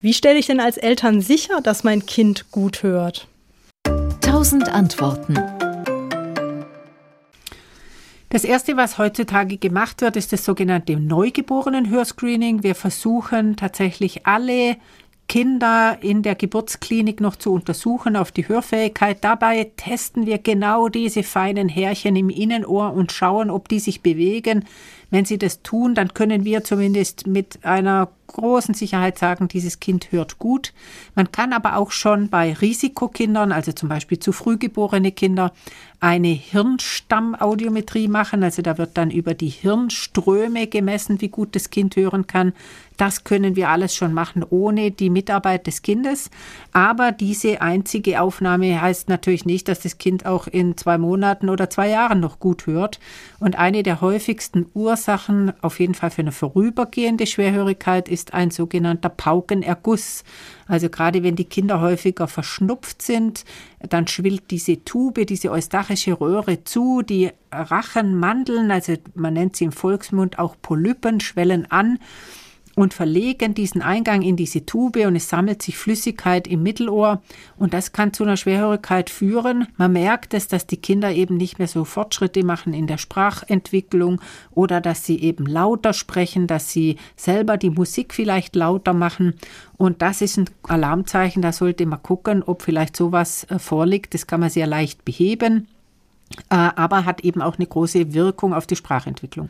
Wie stelle ich denn als Eltern sicher, dass mein Kind gut hört? Tausend Antworten. Das erste, was heutzutage gemacht wird, ist das sogenannte Neugeborenen-Hörscreening. Wir versuchen tatsächlich alle Kinder in der Geburtsklinik noch zu untersuchen auf die Hörfähigkeit. Dabei testen wir genau diese feinen Härchen im Innenohr und schauen, ob die sich bewegen. Wenn sie das tun, dann können wir zumindest mit einer großen Sicherheit sagen, dieses Kind hört gut. Man kann aber auch schon bei Risikokindern, also zum Beispiel zu früh geborene Kinder, eine Hirnstammaudiometrie machen. Also da wird dann über die Hirnströme gemessen, wie gut das Kind hören kann. Das können wir alles schon machen ohne die Mitarbeit des Kindes. Aber diese einzige Aufnahme heißt natürlich nicht, dass das Kind auch in zwei Monaten oder zwei Jahren noch gut hört. Und eine der häufigsten Ursachen, auf jeden Fall für eine vorübergehende Schwerhörigkeit, ist ein sogenannter Paukenerguss. Also gerade wenn die Kinder häufiger verschnupft sind, dann schwillt diese Tube, diese eustachische Röhre zu, die Rachenmandeln, also man nennt sie im Volksmund auch Polypen, schwellen an und verlegen diesen Eingang in diese Tube und es sammelt sich Flüssigkeit im Mittelohr und das kann zu einer Schwerhörigkeit führen. Man merkt es, dass die Kinder eben nicht mehr so Fortschritte machen in der Sprachentwicklung oder dass sie eben lauter sprechen, dass sie selber die Musik vielleicht lauter machen und das ist ein Alarmzeichen, da sollte man gucken, ob vielleicht sowas äh, vorliegt. Das kann man sehr leicht beheben, äh, aber hat eben auch eine große Wirkung auf die Sprachentwicklung.